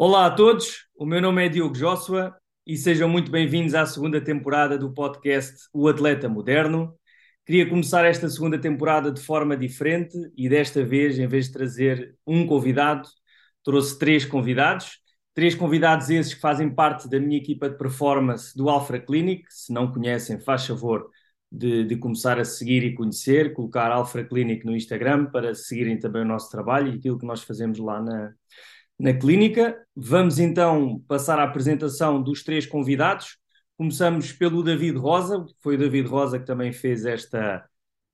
Olá a todos, o meu nome é Diogo Joshua e sejam muito bem-vindos à segunda temporada do podcast O Atleta Moderno. Queria começar esta segunda temporada de forma diferente e desta vez, em vez de trazer um convidado, trouxe três convidados. Três convidados esses que fazem parte da minha equipa de performance do Alpha Clinic. Se não conhecem, faz favor de, de começar a seguir e conhecer, colocar Alpha Clinic no Instagram para seguirem também o nosso trabalho e aquilo que nós fazemos lá na, na clínica. Vamos então passar à apresentação dos três convidados. Começamos pelo David Rosa, foi o David Rosa que também fez esta,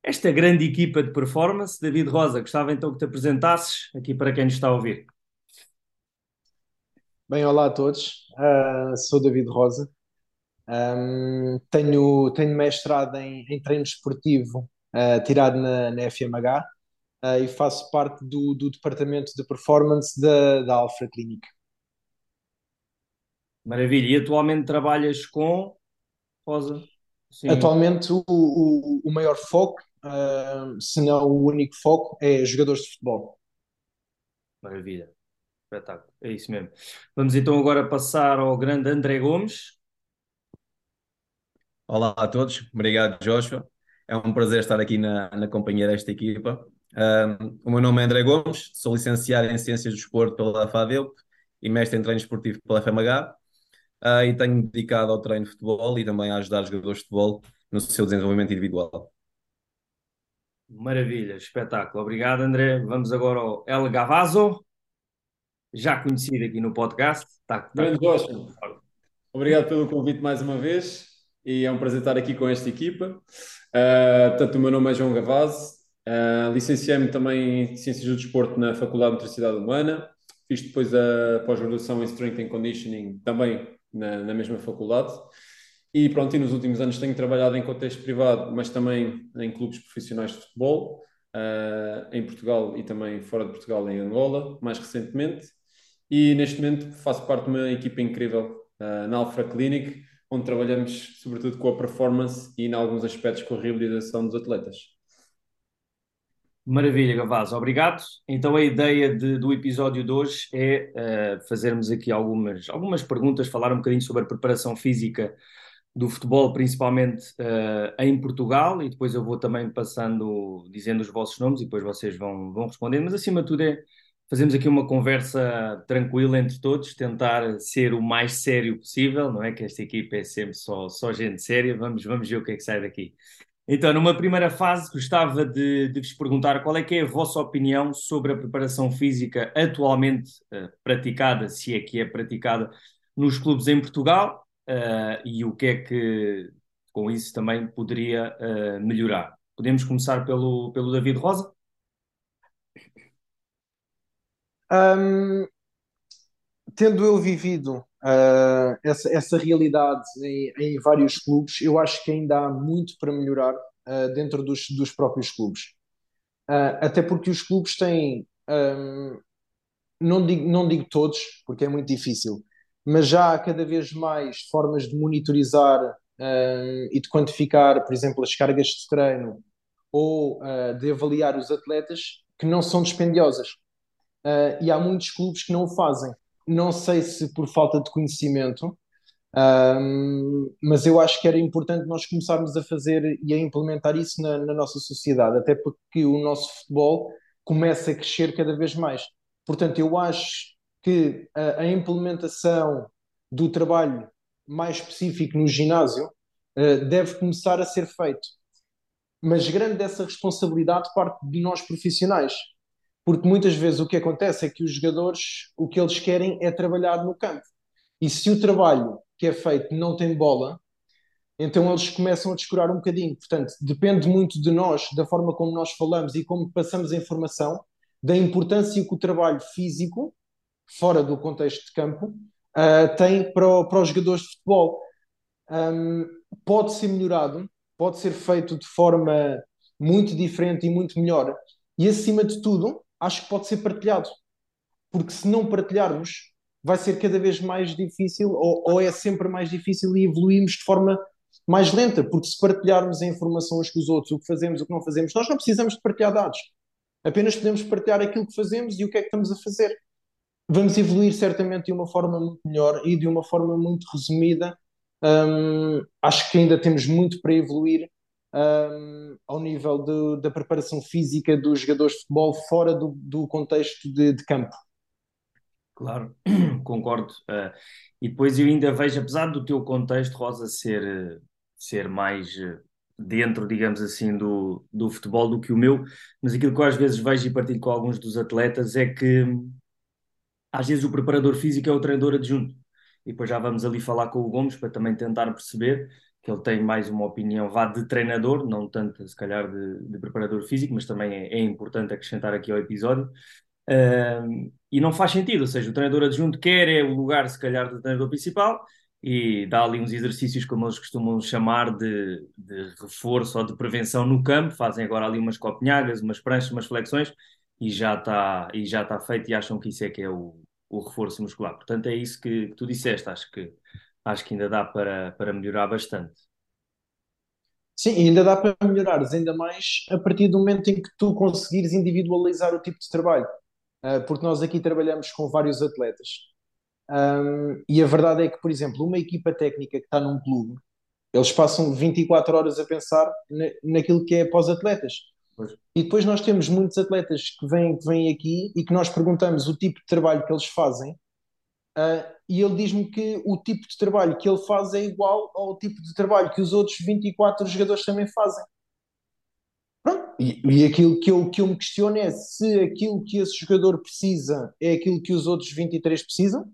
esta grande equipa de performance. David Rosa, gostava então que te apresentasses aqui para quem nos está a ouvir. Bem, olá a todos, uh, sou David Rosa, um, tenho, tenho mestrado em, em treino esportivo uh, tirado na, na FMH uh, e faço parte do, do departamento de performance da, da Alpha Clinic. Maravilha. E atualmente trabalhas com Rosa? Sim. Atualmente o, o, o, maior foco, uh, se não o único foco, é jogadores de futebol. Maravilha. Espetáculo. É isso mesmo. Vamos então agora passar ao grande André Gomes. Olá a todos. Obrigado, Joshua. É um prazer estar aqui na, na companhia desta equipa. Um, o meu nome é André Gomes, sou licenciado em Ciências do Desporto pela FADEUP e mestre em treino esportivo pela FMH uh, ah, e tenho dedicado ao treino de futebol e também a ajudar os jogadores de futebol no seu desenvolvimento individual. Maravilha, espetáculo. Obrigado, André. Vamos agora ao El Gavazo, já conhecido aqui no podcast. Tá, tá... Grande Joshua. Obrigado pelo convite mais uma vez e é um prazer estar aqui com esta equipa. Uh, portanto, o meu nome é João Gavazo, Uh, Licenciei-me também em Ciências do Desporto na Faculdade de Motricidade Humana. Fiz depois a pós-graduação em Strength and Conditioning também na, na, mesma faculdade. E pronto, e nos últimos anos tenho trabalhado em contexto privado, mas também em clubes profissionais de futebol, uh, em Portugal e também fora de Portugal, em Angola, mais recentemente. E neste momento faço parte de uma equipa incrível uh, na Alpha Clinic, onde trabalhamos sobretudo com a performance e em alguns aspectos com a reabilitação dos atletas. Maravilha, Gavaz, obrigado. Então a ideia de, do episódio de hoje é uh, fazermos aqui algumas, algumas perguntas, falar um bocadinho sobre a preparação física do futebol, principalmente uh, em Portugal, e depois eu vou também passando, dizendo os vossos nomes e depois vocês vão, vão respondendo, mas acima de tudo é fazermos aqui uma conversa tranquila entre todos, tentar ser o mais sério possível, não é que esta equipa é sempre só, só gente séria, vamos, vamos ver o que é que sai daqui. Então, numa primeira fase, gostava de, de, vos perguntar qual é que é a vossa opinião sobre a preparação física atualmente uh, praticada, se é que é praticada, nos clubes em Portugal uh, e o que é que com isso também poderia uh, melhorar. Podemos começar pelo, pelo David Rosa? Um, tendo eu vivido uh, essa, essa realidade em, em, vários clubes, eu acho que ainda há muito para melhorar uh, dentro dos, dos próprios clubes. Uh, até porque os clubes têm, um, não, digo, não digo todos, porque é muito difícil, mas já há cada vez mais formas de monitorizar um, e de quantificar, por exemplo, as cargas de treino ou de avaliar os atletas que não são dispendiosas. e há muitos clubes que não o fazem não sei se por falta de conhecimento, um, mas eu acho que era importante nós começarmos a fazer e a implementar isso na, na, nossa sociedade, até porque o nosso futebol começa a crescer cada vez mais. Portanto, eu acho que a, a implementação do trabalho mais específico no ginásio uh, deve começar a ser feito. Mas grande dessa responsabilidade parte de nós profissionais porque muitas vezes o que acontece é que os jogadores, o que eles querem é trabalhar no campo. E se o trabalho que é feito não tem bola, então eles começam a descurar um bocadinho. Portanto, depende muito de nós, da forma como nós falamos e como passamos a informação, da importância que o trabalho físico, fora do contexto de campo, uh, tem para, o, para os jogadores de futebol. Um, pode ser melhorado, pode ser feito de forma muito diferente e muito melhor. E acima de tudo, acho que pode ser partilhado. Porque se não partilharmos, vai ser cada vez mais difícil, ou, ou é sempre mais difícil e evoluímos de forma mais lenta, porque se partilharmos a informação uns com os outros, o que fazemos, o que não fazemos, nós não precisamos de partilhar dados. Apenas podemos partilhar aquilo que fazemos e o que é que estamos a fazer. vamos evoluir certamente de uma forma muito melhor e de uma forma muito resumida. Um, acho que ainda temos muito para evoluir um, ao nível de, da preparação física dos jogadores de futebol fora do, do contexto de, de, campo. Claro, concordo. Uh, e depois eu ainda vejo, apesar do teu contexto, Rosa, ser, ser mais dentro, digamos assim, do, do futebol do que o meu, mas aquilo que eu às vezes vejo e partilho com alguns dos atletas é que às vezes o preparador físico é o treinador adjunto. E depois já vamos ali falar com o Gomes para também tentar perceber que ele tem mais uma opinião vá de treinador, não tanto se calhar de, de preparador físico, mas também é, é, importante acrescentar aqui ao episódio. E não faz sentido, ou seja, o treinador adjunto quer é o lugar se calhar do treinador principal e dá ali uns exercícios, como eles costumam chamar, de, de reforço ou de prevenção no campo, fazem agora ali umas copinhagas, umas pranchas, umas flexões, e já está e já está feito e acham que isso é que é o, o reforço muscular. Portanto, é isso que, que, tu disseste, acho que, acho que ainda dá para, para melhorar bastante. Sim, ainda dá para melhorares, ainda mais a partir do momento em que tu conseguires individualizar o tipo de trabalho. Uh, porque nós aqui trabalhamos com vários atletas. E a verdade é que, por exemplo, uma equipa técnica que está num clube, eles passam 24 horas a pensar na, naquilo que é para os atletas. Pois. E depois nós temos muitos atletas que vêm, que vêm aqui e que nós perguntamos o tipo de trabalho que eles fazem, uh, e ele diz-me que o tipo de trabalho que ele faz é igual ao tipo de trabalho que os outros 24 jogadores também fazem. E, e aquilo que eu, que eu me questiono é se aquilo que esse jogador precisa é aquilo que os outros 23 precisam,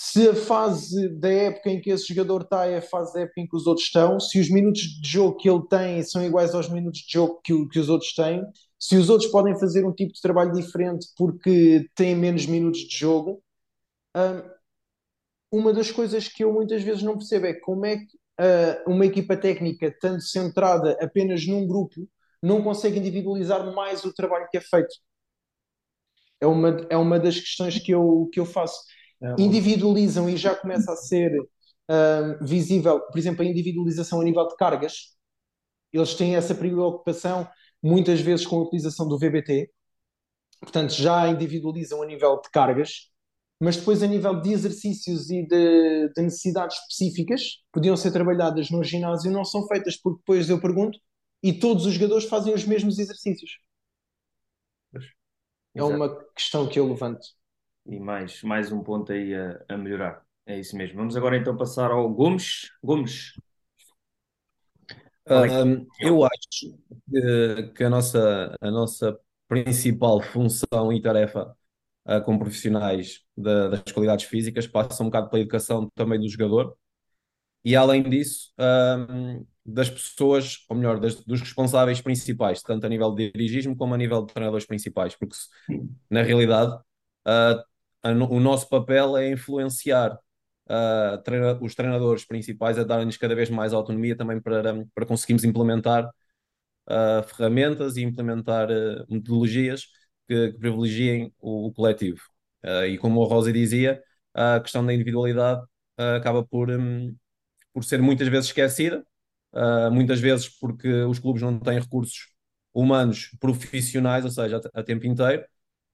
se a fase da época em que esse jogador está é a fase da época em que os outros estão, se os minutos de jogo que ele tem são iguais aos minutos de jogo que, que os outros têm, se os outros podem fazer um tipo de trabalho diferente porque têm menos minutos de jogo. Hum, uma das coisas que eu muitas vezes não percebo é como é que uh, uma equipa técnica, tanto centrada apenas num grupo, não consegue individualizar mais o trabalho que é feito. É uma, é uma das questões que eu, que eu faço individualizam e já começa a ser uh, visível, por exemplo, a individualização a nível de cargas. Eles têm essa preocupação muitas vezes com a utilização do VBT, portanto, já individualizam a nível de cargas, mas depois a nível de exercícios e de, de necessidades específicas, podiam ser trabalhadas no ginásio, não são feitas, porque depois eu pergunto e todos os jogadores fazem os mesmos exercícios. É uma questão que eu levanto e mais, mais um ponto aí a, a melhorar. É isso mesmo. Vamos agora então passar ao Gomes. Gomes. Um, eu acho que, que, a, nossa, a nossa principal função e tarefa uh, como profissionais da, das qualidades físicas passa um bocado pela educação também do jogador e além disso um, das pessoas, ou melhor, das, dos responsáveis principais, tanto a nível de dirigismo como a nível de treinadores principais, porque na realidade uh, o nosso papel é influenciar uh, treina, os treinadores principais a darem-nos cada vez mais autonomia também para, para conseguirmos implementar uh, ferramentas e implementar uh, metodologias que, que privilegiem o, o coletivo. e como o Rosa dizia, a questão da individualidade acaba por, um, por ser muitas vezes esquecida, muitas vezes porque os clubes não têm recursos humanos profissionais, ou seja, a, a tempo inteiro,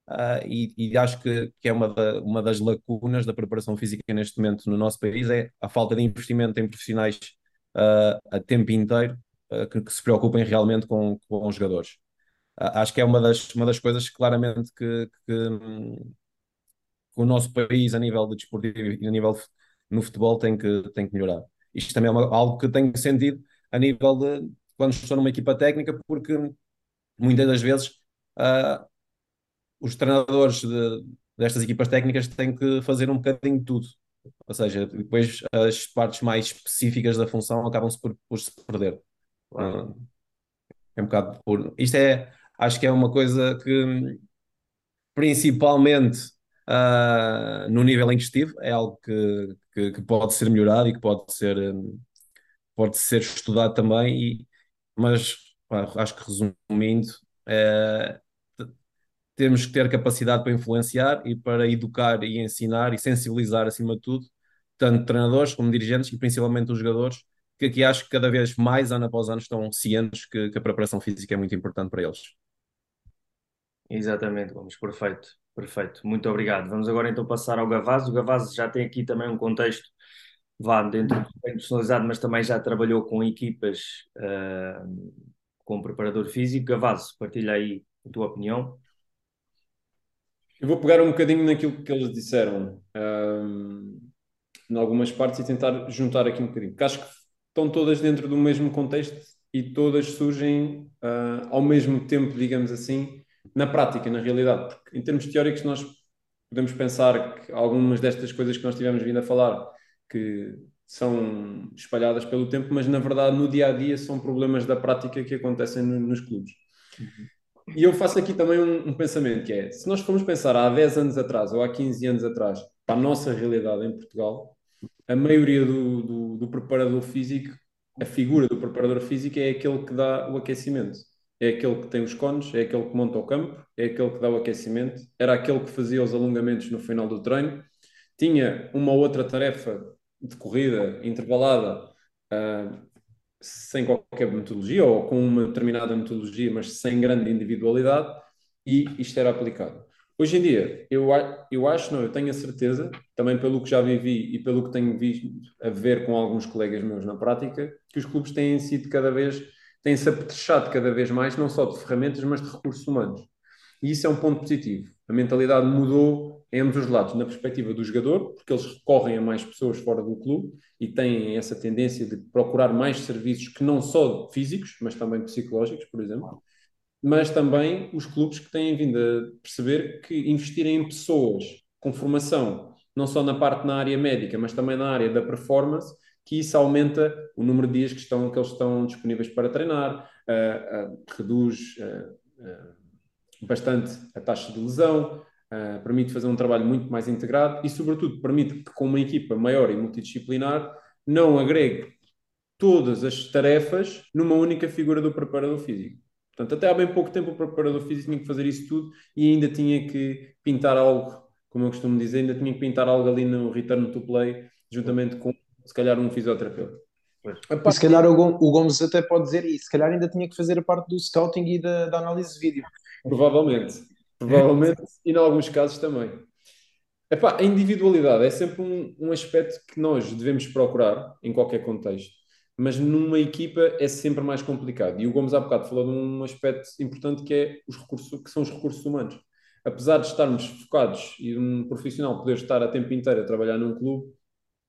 Uh, e, e, acho que, que é uma, da, uma das lacunas da preparação física neste momento no nosso país é a falta de investimento em profissionais uh, a tempo inteiro uh, que, que, se preocupem realmente com, com os jogadores. acho que é uma das, uma das coisas claramente que, que, que, o nosso país a nível de desportivo e a nível no futebol tem que, tem que melhorar. Isto também é uma, algo que tenho sentido a nível de quando estou numa equipa técnica, porque muitas das vezes os treinadores de, destas equipas técnicas têm que fazer um bocadinho de tudo. Ou seja, depois as partes mais específicas da função acabam-se por, por, se perder. Claro. É um bocado por. Isto é, acho que é uma coisa que, principalmente uh, no nível em que estive, é algo que, que, que, pode ser melhorado e que pode ser, pode ser estudado também. E, mas pá, acho que resumindo, é, temos que ter capacidade para influenciar e para educar e ensinar e sensibilizar acima de tudo, tanto treinadores como dirigentes e principalmente os jogadores, que aqui acho que cada vez mais, ano após ano, estão cientes que, que a preparação física é muito importante para eles. Exatamente, vamos, perfeito, perfeito. Muito obrigado. Vamos agora então passar ao Gavaz. O Gavaz já tem aqui também um contexto, vá dentro do personalizado, mas também já trabalhou com equipas uh, com preparador físico. Gavaz, partilha aí a tua opinião. Eu vou pegar um bocadinho naquilo que eles disseram, um, em algumas partes, e tentar juntar aqui um bocadinho, porque acho que estão todas dentro do mesmo contexto e todas surgem uh, ao mesmo tempo, digamos assim, na prática, na realidade. Porque em termos teóricos, nós podemos pensar que algumas destas coisas que nós tivemos vindo a falar, que são espalhadas pelo tempo, mas na verdade no dia a dia são problemas da prática que acontecem no, nos clubes. Uhum. E eu faço aqui também um, um, pensamento que é, se nós formos pensar há 10 anos atrás ou há 15 anos atrás, para a nossa realidade em Portugal, a maioria do, do, do preparador físico, a figura do preparador físico é aquele que dá o aquecimento. É aquele que tem os cones, é aquele que monta o campo, é aquele que dá o aquecimento, era aquele que fazia os alongamentos no final do treino, tinha uma outra tarefa de corrida intervalada uh, sem qualquer metodologia ou com uma determinada metodologia, mas sem grande individualidade, e isto era aplicado. Hoje em dia, eu, eu acho, não, eu tenho a certeza, também pelo que já vivi e pelo que tenho visto a ver com alguns colegas meus na prática, que os clubes têm sido cada vez tem-se apetrechado cada vez mais, não só de ferramentas, mas de recursos humanos. E isso é um ponto positivo. A mentalidade mudou em ambos os lados, na perspectiva do jogador, porque eles recorrem a mais pessoas fora do clube e têm essa tendência de procurar mais serviços que não só físicos, mas também psicológicos, por exemplo. Mas também os clubes que têm vindo a perceber que investirem em pessoas com formação, não só na parte na área médica, mas também na área da performance, que isso aumenta o número de dias que, estão, que eles estão disponíveis para treinar, uh, uh, reduz uh, bastante a taxa de lesão, permite fazer um trabalho muito mais integrado e, sobretudo, permite que, com uma equipa maior e multidisciplinar, não agregue todas as tarefas numa única figura do preparador físico. Portanto, até há bem pouco tempo o preparador físico tinha que fazer isso tudo e ainda tinha que pintar algo, como eu costumo dizer, ainda tinha que pintar algo ali no return to play, juntamente com se calhar um fisioterapeuta. E se calhar o Gomes até pode dizer isso, se calhar ainda tinha que fazer a parte do scouting e da, da análise de vídeo. Provavelmente, provavelmente, e em alguns casos também. Epá, a individualidade é sempre um, um aspecto que nós devemos procurar em qualquer contexto, mas numa equipa é sempre mais complicado. E o Gomes há bocado falou de um aspecto importante que, é os recursos, que são os recursos humanos. Apesar de estarmos focados e um profissional poder estar a tempo inteiro a trabalhar num clube,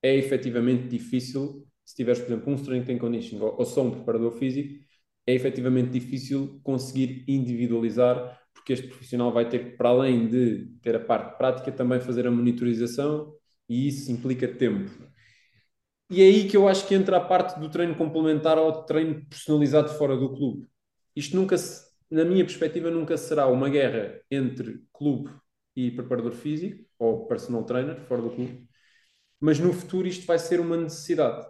é efetivamente difícil, se tiveres, por exemplo, um strength and conditioning ou, ou só um preparador físico, é efetivamente difícil conseguir individualizar, porque este profissional vai ter que, para além de ter a parte prática, também fazer a monitorização e isso implica tempo. E é aí que eu acho que entra a parte do treino complementar ao treino personalizado fora do clube. Isto nunca, na minha perspectiva, nunca será uma guerra entre clube e preparador físico ou personal trainer fora do clube, mas no futuro isto vai ser uma necessidade.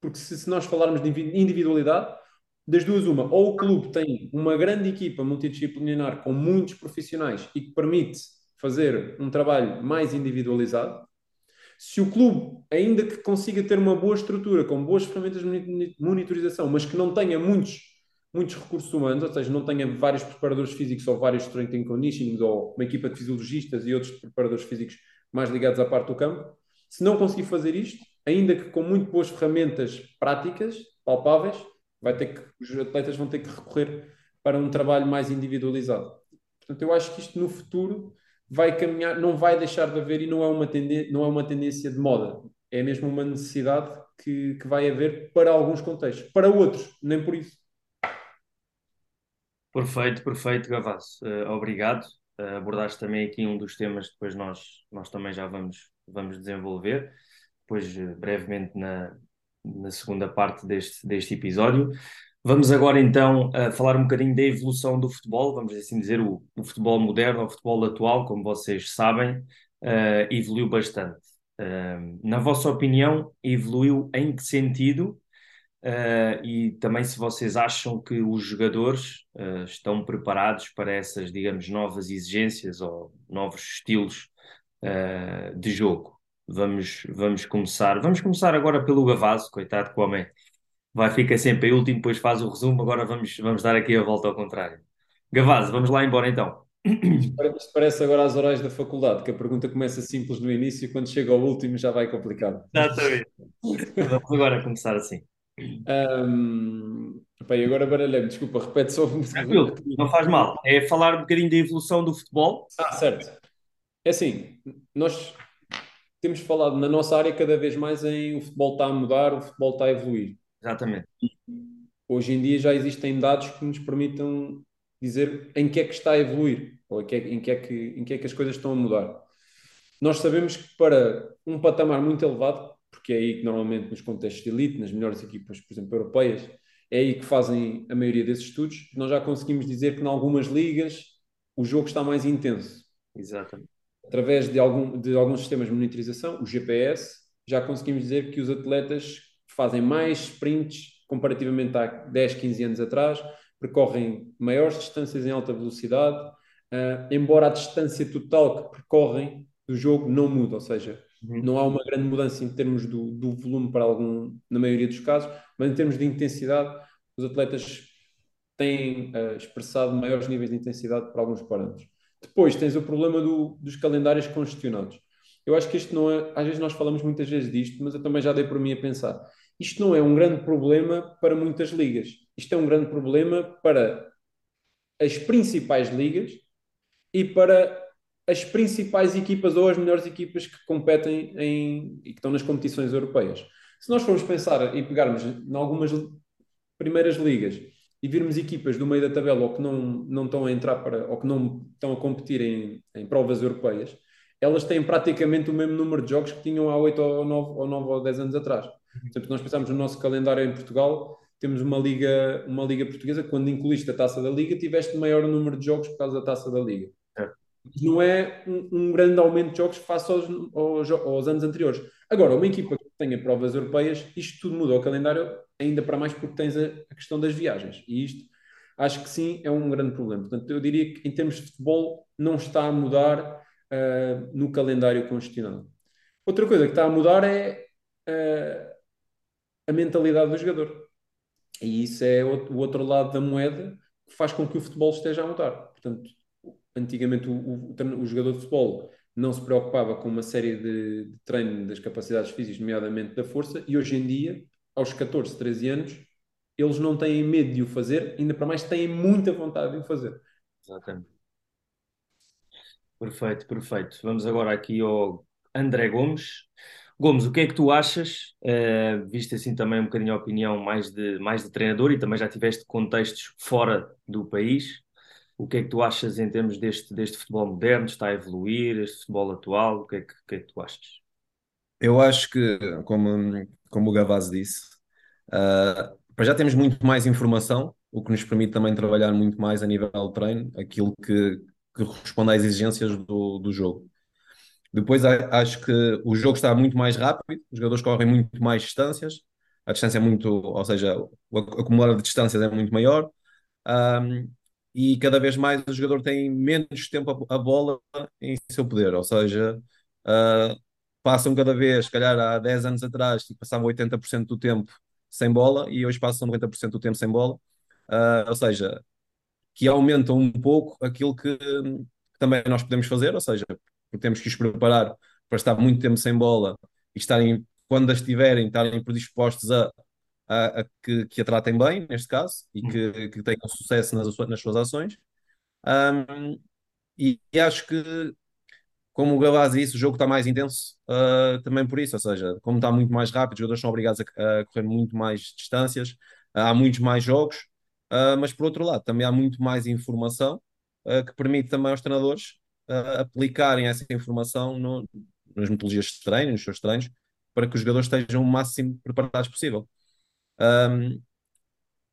Porque se, se nós falarmos de individualidade, das duas, uma, ou o clube tem uma grande equipa multidisciplinar com muitos profissionais e que permite fazer um trabalho mais individualizado. Se o clube, ainda que consiga ter uma boa estrutura, com boas ferramentas de monitorização, mas que não tenha muitos, muitos recursos humanos, ou seja, não tenha vários preparadores físicos ou vários strength and conditioning, ou uma equipa de fisiologistas e outros preparadores físicos mais ligados à parte do campo, se não conseguir fazer isto, ainda que com muito boas ferramentas práticas, palpáveis, vai ter que, os atletas vão ter que recorrer para um trabalho mais individualizado. Portanto, eu acho que isto no futuro vai caminhar, não vai deixar de haver e não é uma, tendência, não é uma tendência de moda. É mesmo uma necessidade que, que vai haver para alguns contextos. Para outros, nem por isso. Perfeito, perfeito, Gavassi. Uh, obrigado. Uh, abordaste também aqui um dos temas que depois nós, nós também já vamos vamos desenvolver, depois eh, brevemente na, na segunda parte deste, deste episódio. Vamos agora então uh, falar um bocadinho da evolução do futebol, vamos assim dizer, o, o futebol moderno, o futebol atual, como vocês sabem, uh, evoluiu bastante. Uh, na vossa opinião, evoluiu em que sentido? e também se vocês acham que os jogadores estão preparados para essas, digamos, novas exigências ou novos estilos uh, de jogo. Vamos, vamos começar. Vamos começar agora pelo Gavaso, coitado que o homem vai ficar sempre em último, depois faz o resumo. Agora vamos, vamos dar aqui a volta ao contrário. Gavaz, vamos lá embora então. Isto parece agora às horas da faculdade, que a pergunta começa simples no início e quando chega ao último já vai complicado. Exatamente. Vamos agora começar assim. Um, e agora baralhei-me, desculpa, repete só. Tranquilo, não faz mal. É falar um bocadinho da evolução do futebol. Ah, certo. É assim, nós temos falado na nossa área cada vez mais em o futebol está a mudar, o futebol está a evoluir. Exatamente. Hoje em dia já existem dados que nos permitam dizer em que é que está a evoluir, ou em que é, em que, é que, em que é que as coisas estão a mudar. Nós sabemos que para um patamar muito elevado, porque é aí que normalmente nos contextos de elite, nas melhores equipas, por exemplo, europeias, é aí que fazem a maioria desses estudos, nós já conseguimos dizer que em algumas ligas o jogo está mais intenso. Exatamente. Através de, algum, de alguns sistemas de monitorização, o GPS, já conseguimos dizer que os atletas fazem mais sprints comparativamente a 10, 15 anos atrás, percorrem maiores distâncias em alta velocidade, uh, embora a distância total que percorrem do jogo não muda, ou seja, uhum. não há uma grande mudança em termos do, do, volume para algum, na maioria dos casos, mas em termos de intensidade, os atletas têm uh, expressado maiores níveis de intensidade para alguns parâmetros. Depois tens o problema do, dos calendários congestionados. Eu acho que isto não é, às vezes nós falamos muitas vezes disto, mas eu também já dei por mim a pensar. Isto não é um grande problema para muitas ligas. Isto é um grande problema para as principais ligas e para as principais equipas ou as melhores equipas que competem em, e que estão nas competições europeias. Se nós formos pensar e pegarmos em algumas primeiras ligas e virmos equipas do meio da tabela ou que não, não estão a entrar para, ou que não estão a competir em, em provas europeias, elas têm praticamente o mesmo número de jogos que tinham há 8 ou 9 ou, 9 ou 10 anos atrás. Portanto, nós pensamos no nosso calendário em Portugal, temos uma liga, uma liga portuguesa, quando incluíste a taça da liga, tiveste maior número de jogos por causa da taça da liga. É. Não é um, um, grande aumento de jogos face aos, aos, aos, anos anteriores. Agora, uma equipa tenha provas europeias, isto tudo muda o calendário, ainda para mais porque tens a, a questão das viagens. E isto, acho que sim, é um grande problema. Portanto, eu diria que em termos de futebol, não está a mudar uh, no calendário congestionado. Outra coisa que está a mudar é uh, a mentalidade do jogador. E isso é o outro lado da moeda que faz com que o futebol esteja a mudar. Portanto, antigamente o, o, o jogador de futebol não se preocupava com uma série de, de treino das capacidades físicas, nomeadamente da força, e hoje em dia, aos 14, 13 anos, eles não têm medo de o fazer, ainda para mais têm muita vontade de o fazer. Exatamente. Perfeito, perfeito. Vamos agora aqui ao André Gomes. Gomes, o que é que tu achas, uh, assim também um bocadinho a opinião mais de, mais de treinador e também já tiveste contextos fora do país, o que é que tu achas em termos deste, deste futebol moderno, está a evoluir, este futebol atual, o que é que, que, é que tu achas? Eu acho que, como, como o Gavaz disse, uh, já temos muito mais informação, o que nos permite também trabalhar muito mais a nível de treino, aquilo que, que responde às exigências do, do jogo. Depois acho que o jogo está muito mais rápido, os jogadores correm muito mais distâncias, a distância é muito, ou seja, o acumular de distâncias é muito maior, um, e cada vez mais o jogador tem menos tempo a, a bola em seu poder, ou seja, uh, passam cada vez, se calhar há 10 anos atrás, tipo, passavam 80% do tempo sem bola e hoje passam 90% do tempo sem bola, uh, ou seja, que aumentam um pouco aquilo que, também nós podemos fazer, ou seja, temos que os preparar para estar muito tempo sem bola e estarem, quando as tiverem, estarem predispostos a, a, a que, que, a tratem bem, neste caso, e que, que tenham sucesso nas, nas suas ações. Um, e, e, acho que, como o Gabás disse, o jogo está mais intenso uh, também por isso, ou seja, como está muito mais rápido, os jogadores são obrigados a, a correr muito mais distâncias, há muitos mais jogos, uh, mas por outro lado, também há muito mais informação uh, que permite também aos treinadores aplicarem essa informação no, nas metodologias de treino, nos seus treinos, para que os jogadores estejam o máximo preparados possível. Um,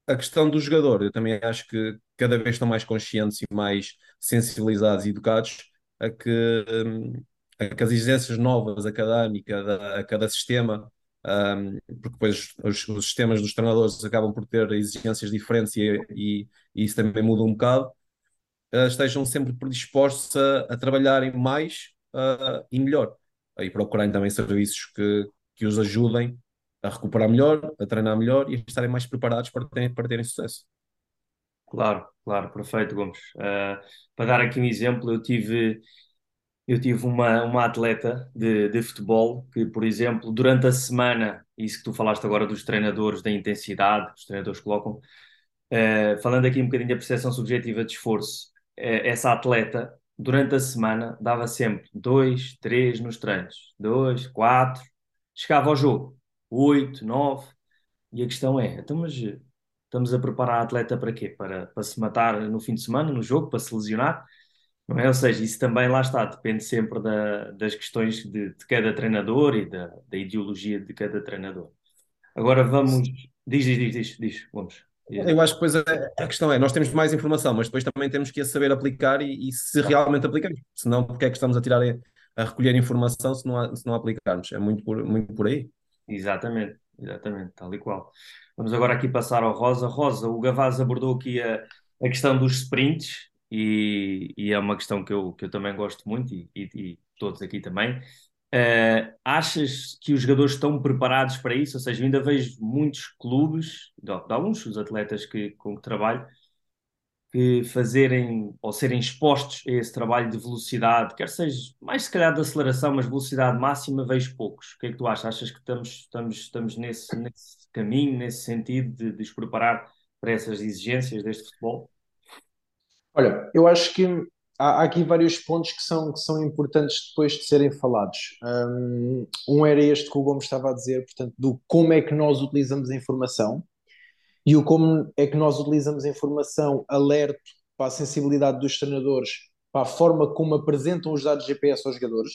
a questão do jogador, eu também acho que cada vez estão mais conscientes e mais sensibilizados e educados a que, a que as exigências novas a cada ano cada, a cada sistema, um, porque depois os, os, sistemas dos treinadores acabam por ter exigências diferentes e, e, e isso também muda um bocado, uh, estejam sempre predispostos a, a trabalharem mais uh, e melhor. E procurarem também serviços que, que os ajudem a recuperar melhor, a treinar melhor e a estarem mais preparados para terem, para terem sucesso. Claro, claro, perfeito, Gomes. Uh, para dar aqui um exemplo, eu tive, eu tive uma, uma atleta de, de futebol que, por exemplo, durante a semana, isso que tu falaste agora dos treinadores, da intensidade que os treinadores colocam, uh, falando aqui um bocadinho da percepção subjetiva de esforço, uh, essa atleta, durante a semana, dava sempre dois, três nos treinos, dois, quatro, chegava ao jogo, oito, nove, e a questão é, então, mas Estamos a preparar a atleta para quê? Para, para se matar no fim de semana, no jogo, para se lesionar? Não é? Ou seja, isso também lá está, depende sempre da, das questões de, de, cada treinador e da, da, ideologia de cada treinador. Agora vamos. Diz, diz, diz, diz, diz. vamos. Eu acho que depois a, a, questão é, nós temos mais informação, mas depois também temos que a saber aplicar e, e se realmente aplicamos. Senão, porque é que estamos a tirar a recolher informação se não, se não aplicarmos? É muito por, muito por aí. Exatamente, exatamente, tal e qual. Vamos agora aqui passar ao Rosa. Rosa, o Gavaz abordou aqui a, a questão dos sprints e, e, é uma questão que eu, que eu também gosto muito e, e, e todos aqui também. Uh, achas que os jogadores estão preparados para isso? Ou seja, ainda vejo muitos clubes, de, de alguns dos atletas que, com que trabalho, que fazerem ou serem expostos a esse trabalho de velocidade, quer seja mais se calhar de aceleração, mas velocidade máxima, vejo poucos. O que é que tu achas? Achas que estamos, estamos, estamos nesse, nesse caminho, nesse sentido de, de preparar para essas exigências deste futebol? Olha, eu acho que há, há aqui vários pontos que são, que são importantes depois de serem falados. Um, um era este que o Gomes estava a dizer, portanto, do como é que nós utilizamos a informação e o como é que nós utilizamos a informação alerta para a sensibilidade dos treinadores, para a forma como apresentam os dados GPS aos jogadores.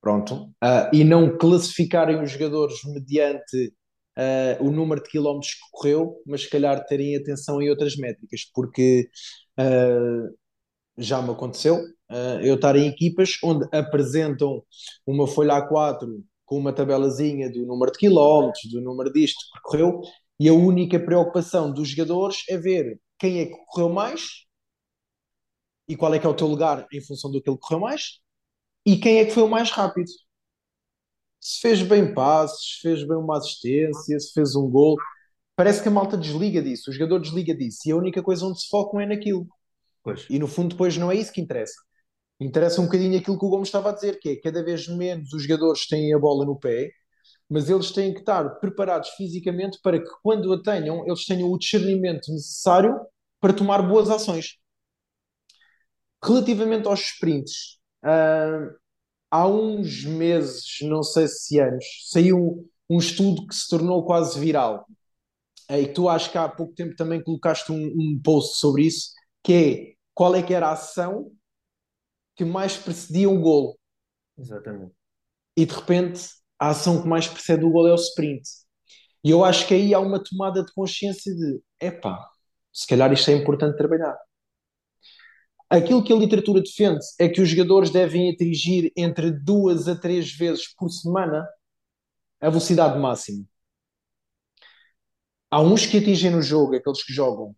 Pronto. Uh, e não classificarem os jogadores mediante uh, o número de quilómetros que correu, mas se calhar terem atenção em outras métricas, porque uh, já me aconteceu eu estar em equipas onde apresentam uma folha A4 com uma tabelazinha do número de quilómetros, do número disto que correu, e a única preocupação dos jogadores é ver quem é que correu mais e qual é que é o teu lugar em função do que ele correu mais e quem é que foi o mais rápido. Se fez bem passes, se fez bem uma assistência, se fez um gol. Parece que a malta desliga disso, o jogador desliga disso e a única coisa onde se focam é naquilo. Pois. E no fundo, depois não é isso que interessa. Interessa um bocadinho aquilo que o Gomes estava a dizer, que é cada vez menos os jogadores têm a bola no pé, mas eles têm que estar preparados fisicamente para que quando a tenham, eles tenham o discernimento necessário para tomar boas ações. Relativamente aos sprints, uh, há uns meses, não sei se anos, saiu um, estudo que se tornou quase viral. E tu acho que há pouco tempo também colocaste um, um post sobre isso, que é qual é que era a ação que mais precedia o golo. Exatamente. E de repente a ação que mais precede o golo é o sprint. E eu acho que aí há uma tomada de consciência de epá, se calhar isto é importante trabalhar. Aquilo que a literatura defende é que os jogadores devem atingir entre duas a três vezes por semana a velocidade máxima. Há uns que atingem no jogo, aqueles que jogam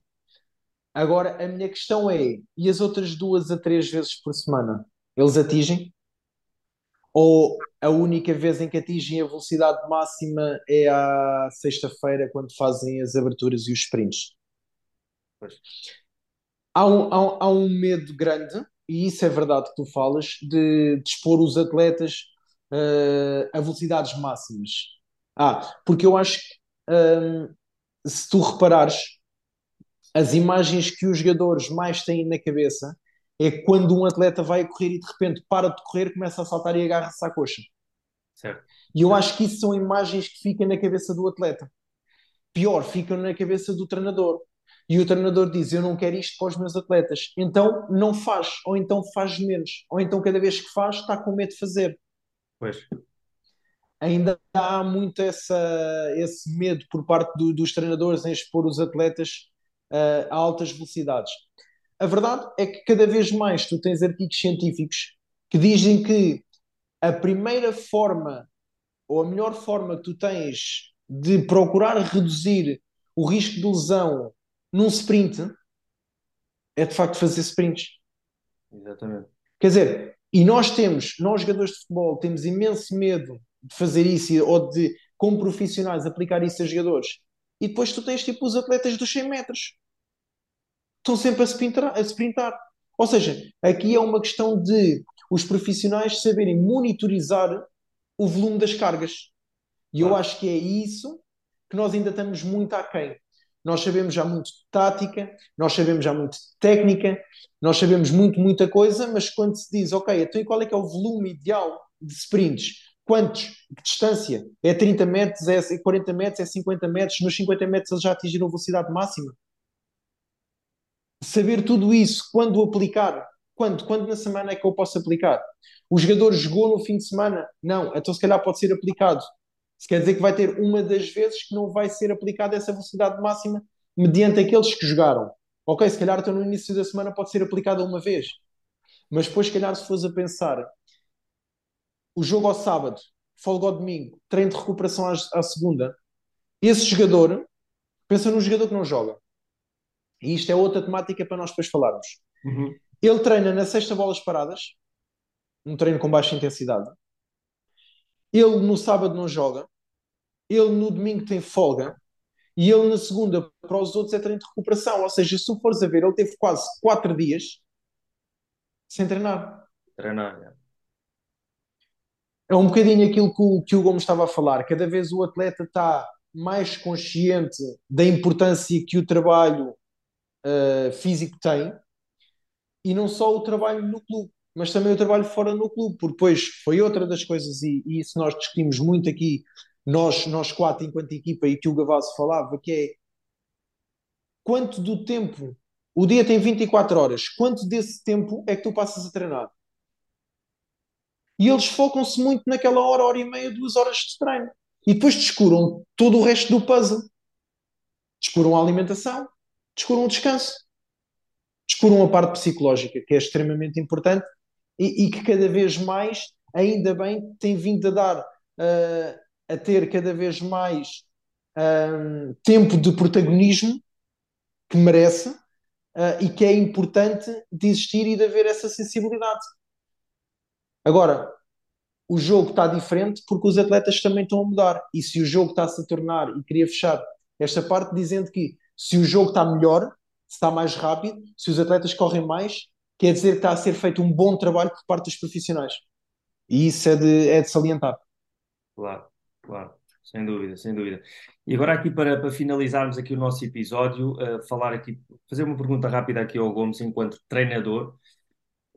Agora, a minha questão é: e as outras duas a três vezes por semana? Eles atingem? Ou a única vez em que atingem a velocidade máxima é à sexta-feira, quando fazem as aberturas e os sprints? Há um, há, há um medo grande, e isso é verdade que tu falas, de, de expor os atletas uh, a velocidades máximas. Ah, porque eu acho que um, se tu reparares, as imagens que os jogadores mais têm na cabeça é quando um atleta vai correr e de repente para de correr, começa a saltar e agarra-se à coxa. Certo. E eu acho que isso são imagens que ficam na cabeça do atleta. Pior, ficam na cabeça do treinador. E o treinador diz: Eu não quero isto para os meus atletas. Então não faz, ou então faz menos, ou então cada vez que faz está com medo de fazer. Pois. Ainda há muito essa, esse medo por parte do, dos treinadores em expor os atletas uh, a altas velocidades. A verdade é que cada vez mais tu tens artigos científicos que dizem que a primeira forma ou a melhor forma que tu tens de procurar reduzir o risco de lesão num sprint é de facto fazer sprints. Exatamente. Quer dizer, e nós temos, nós jogadores de futebol, temos imenso medo de fazer isso ou de, como profissionais, aplicar isso a jogadores. E depois tu tens tipo os atletas dos 100 metros. Estão sempre a sprintar, a sprintar. Ou seja, aqui é uma questão de os profissionais saberem monitorizar o volume das cargas. E eu acho que é isso que nós ainda estamos muito aquém. Nós sabemos já muito de tática, nós sabemos já muito de técnica, nós sabemos muito, muita coisa, mas quando se diz, ok, então e qual é que é o volume ideal de sprints? Quantos? Que distância? É 30 metros, é 40 metros, é 50 metros? Nos 50 metros eles já atingiram a velocidade máxima? Saber tudo isso, quando aplicar? Quando? Quando na semana é que eu posso aplicar? O jogador jogou no fim de semana? Não, então se calhar pode ser aplicado isso quer dizer que vai ter uma das vezes que não vai ser aplicada essa velocidade máxima mediante aqueles que jogaram. Ok, se calhar então no início da semana pode ser aplicada uma vez. Mas depois, se calhar, se fores a pensar, o jogo ao sábado, folga ao domingo, treino de recuperação à, à segunda, esse jogador, pensa num jogador que não joga. E isto é outra temática para nós depois falarmos. Uhum. Ele treina na sexta bolas paradas, um treino com baixa intensidade. Ele no sábado não joga, ele no domingo tem folga e ele na segunda para os outros é treino de recuperação. Ou seja, se tu fores a ver, ele teve quase quatro dias sem treinar. Treinar, é. É um bocadinho aquilo que o, que o Gomes estava a falar. Cada vez o atleta está mais consciente da importância que o trabalho uh, físico tem e não só o trabalho no clube mas também o trabalho fora no clube, porque depois foi outra das coisas, e, e isso nós discutimos muito aqui, nós, nós quatro, enquanto equipa, e que o Gavasso falava, que é quanto do tempo, o dia tem 24 horas, quanto desse tempo é que tu passas a treinar? E eles focam-se muito naquela hora, hora e meia, duas horas de treino. E depois descuram todo o resto do puzzle. Descuram a alimentação, descuram o descanso, descuram a parte psicológica, que é extremamente importante e, e que cada vez mais, ainda bem, tem vindo a dar uh, a ter cada vez mais um, tempo de protagonismo que merece uh, e que é importante de existir e de haver essa sensibilidade. Agora, o jogo está diferente porque os atletas também estão a mudar. E se o jogo está-se a tornar, e queria fechar esta parte dizendo que se o jogo está melhor, se está mais rápido, se os atletas correm mais, quer dizer que está a ser feito um bom trabalho por parte dos profissionais. E isso é de, é de salientar. Claro, claro, sem dúvida, sem dúvida. E agora aqui para, para finalizarmos aqui o nosso episódio, uh, falar aqui, fazer uma pergunta rápida aqui ao Gomes enquanto treinador.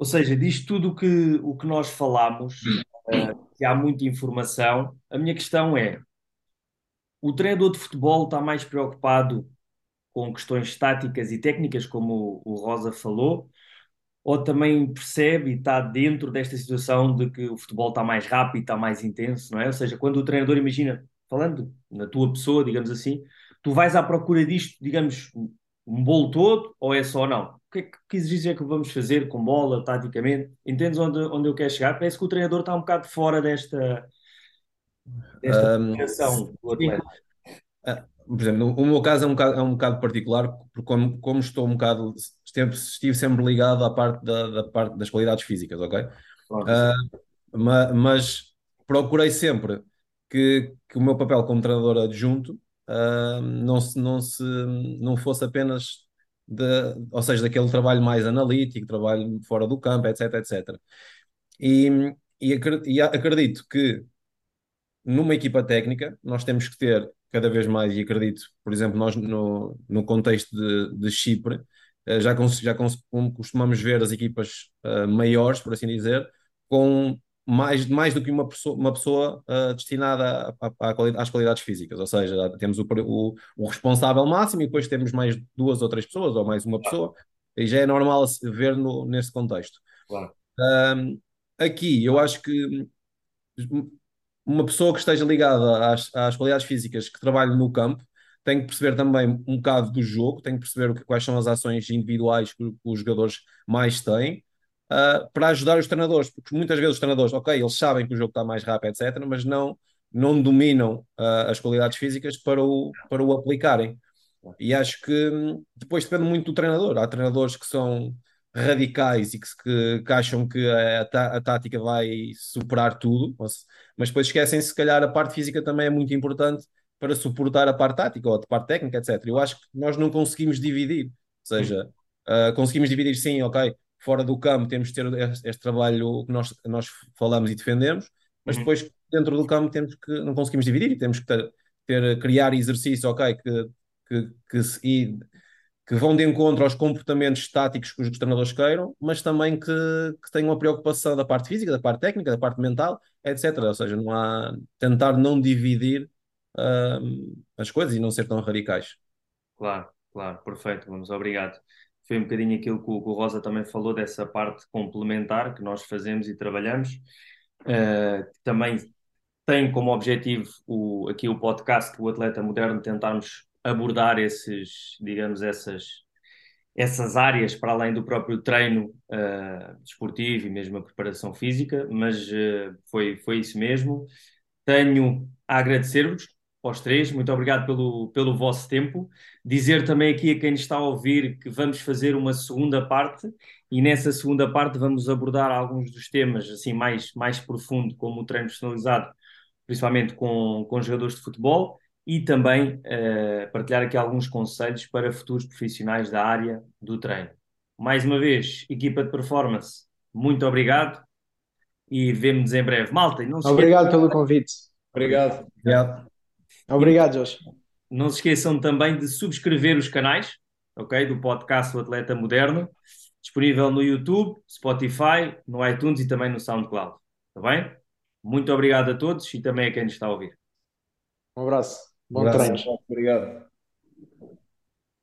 Ou seja, diz tudo que, o que nós falamos, uh, que há muita informação. A minha questão é: o treinador de futebol está mais preocupado com questões táticas e técnicas, como o, o Rosa falou, ou também percebe e está dentro desta situação de que o futebol está mais rápido, está mais intenso, não é? Ou seja, quando o treinador imagina, falando na tua pessoa, digamos assim, tu vais à procura disto, digamos, um bolo todo, ou é só não? O que, é que, exigência é que vamos fazer com bola, taticamente? Entendes onde, onde eu quero chegar? Parece que o treinador está um bocado fora desta, desta um, do atleta. Ah, por exemplo, o meu caso é um bocado, é um bocado particular, porque como, como estou um bocado, sempre, estive sempre ligado à parte, da, da parte das qualidades físicas, ok? Uh, ma, mas procurei sempre que, que o meu papel como treinador adjunto uh, não, se, não, se, não fosse apenas, de, ou seja, daquele trabalho mais analítico, trabalho fora do campo, etc, etc. E, e, e acredito que numa equipa técnica nós temos que ter cada vez mais, e acredito, por exemplo, nós no, no contexto de, de Chipre, eh, já, já costumamos ver as equipas uh, maiores, por assim dizer, com mais, mais do que uma pessoa, uma pessoa uh, destinada a, a, a, às qualidades físicas, ou seja, temos o, o, o, responsável máximo e depois temos mais duas ou três pessoas, ou mais uma pessoa, e já é normal ver no, nesse contexto. Claro. Um, aqui, eu acho que uma pessoa que esteja ligada às, às qualidades físicas, que trabalhe no campo, tem que perceber também um bocado do jogo, tem que perceber o que, quais são as ações individuais que, que os jogadores mais têm, uh, para ajudar os treinadores, porque muitas vezes os treinadores, ok, eles sabem que o jogo está mais rápido, etc., mas não, não dominam uh, as qualidades físicas para o, para o aplicarem. E acho que hum, depois depende muito do treinador. Há treinadores que são radicais e que, que, que acham que a, a, tática vai superar tudo, mas depois esquecem-se, se calhar, a parte física também é muito importante para suportar a parte tática ou a parte técnica, etc. Eu acho que nós não conseguimos dividir, ou seja, uh, conseguimos dividir sim, ok, fora do campo temos de ter este, este trabalho que nós, nós falamos e defendemos, mas uhum. depois dentro do campo temos que não conseguimos dividir e temos que ter, ter criar exercício, ok, que, que, que, se, e, que vão de encontro aos comportamentos estáticos que os treinadores queiram, mas também que, que tenham a preocupação da parte física, da parte técnica, da parte mental, etc. Ou seja, não há tentar não dividir uh, as coisas e não ser tão radicais. Claro, claro, perfeito, vamos, obrigado. Foi um bocadinho aquilo que o, que o Rosa também falou, dessa parte complementar que nós fazemos e trabalhamos. Uh, também tem como objetivo o, aqui o podcast O Atleta Moderno tentarmos abordar esses, digamos, essas, essas áreas para além do próprio treino uh, desportivo e mesmo a preparação física, mas uh, foi, foi isso mesmo. Tenho a agradecer-vos aos três, muito obrigado pelo, pelo vosso tempo. Dizer também aqui a quem está a ouvir que vamos fazer uma segunda parte e nessa segunda parte vamos abordar alguns dos temas assim mais, mais profundo, como o treino personalizado, principalmente com, com jogadores de futebol e também uh, partilhar aqui alguns conselhos para futuros profissionais da área do treino. Mais uma vez, equipa de performance, muito obrigado e vemo-nos em breve. Malta, não se Obrigado pelo convite. Obrigado. Obrigado, obrigado Jorge. Não se esqueçam também de subscrever os canais, ok, do podcast O Atleta Moderno, disponível no YouTube, Spotify, no iTunes e também no SoundCloud. Está bem? Muito obrigado a todos e também a quem nos está a ouvir. Um abraço. Bom treino. Obrigado.